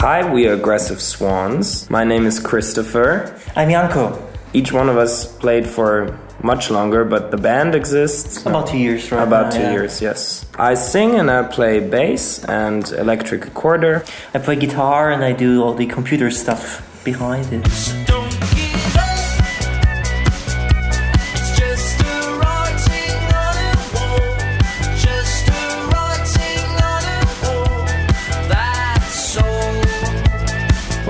Hi, we are Aggressive Swans. My name is Christopher. I'm Janko. Each one of us played for much longer, but the band exists about two years, right? About now, two yeah. years, yes. I sing and I play bass and electric recorder. I play guitar and I do all the computer stuff behind it.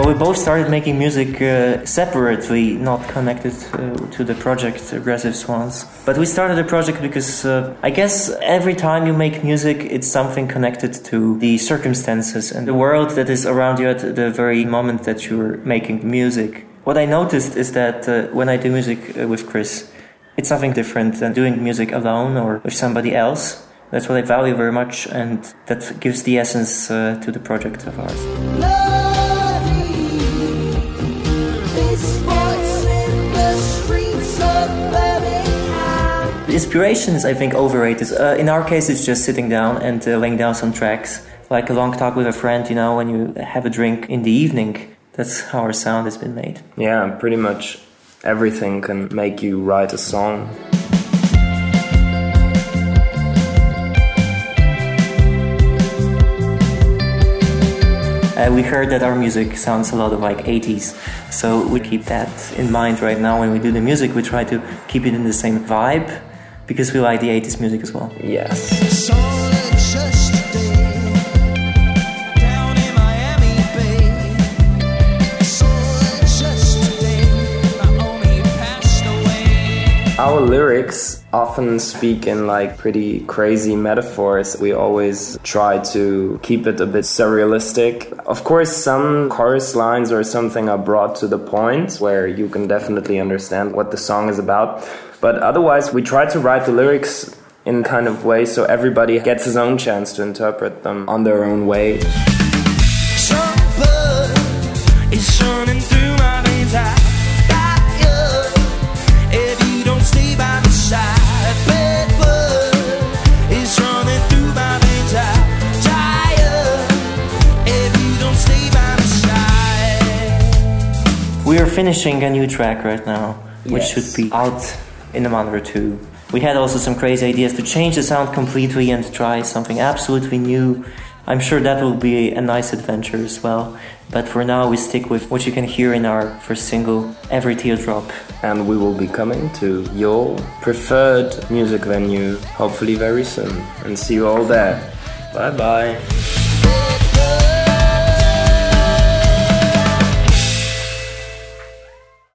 Well, we both started making music uh, separately, not connected uh, to the project Aggressive Swans. But we started the project because uh, I guess every time you make music, it's something connected to the circumstances and the world that is around you at the very moment that you're making music. What I noticed is that uh, when I do music uh, with Chris, it's something different than doing music alone or with somebody else. That's what I value very much, and that gives the essence uh, to the project of ours. Inspiration is, I think, overrated. Uh, in our case, it's just sitting down and uh, laying down some tracks, like a long talk with a friend. You know, when you have a drink in the evening. That's how our sound has been made. Yeah, pretty much everything can make you write a song. Uh, we heard that our music sounds a lot of like 80s, so we keep that in mind right now when we do the music. We try to keep it in the same vibe because we like the 80s music as well. Yes. Our lyrics often speak in like pretty crazy metaphors. We always try to keep it a bit surrealistic. Of course, some chorus lines or something are brought to the point where you can definitely understand what the song is about. But otherwise, we try to write the lyrics in kind of way so everybody gets his own chance to interpret them on their own way. We are finishing a new track right now, which Yes. should be out in a month or two. We had also some crazy ideas to change the sound completely and try something absolutely new. I'm sure that will be a nice adventure as well. But for now, we stick with what you can hear in our first single, Every Teardrop. And we will be coming to your preferred music venue hopefully very soon. And see you all there. Bye bye.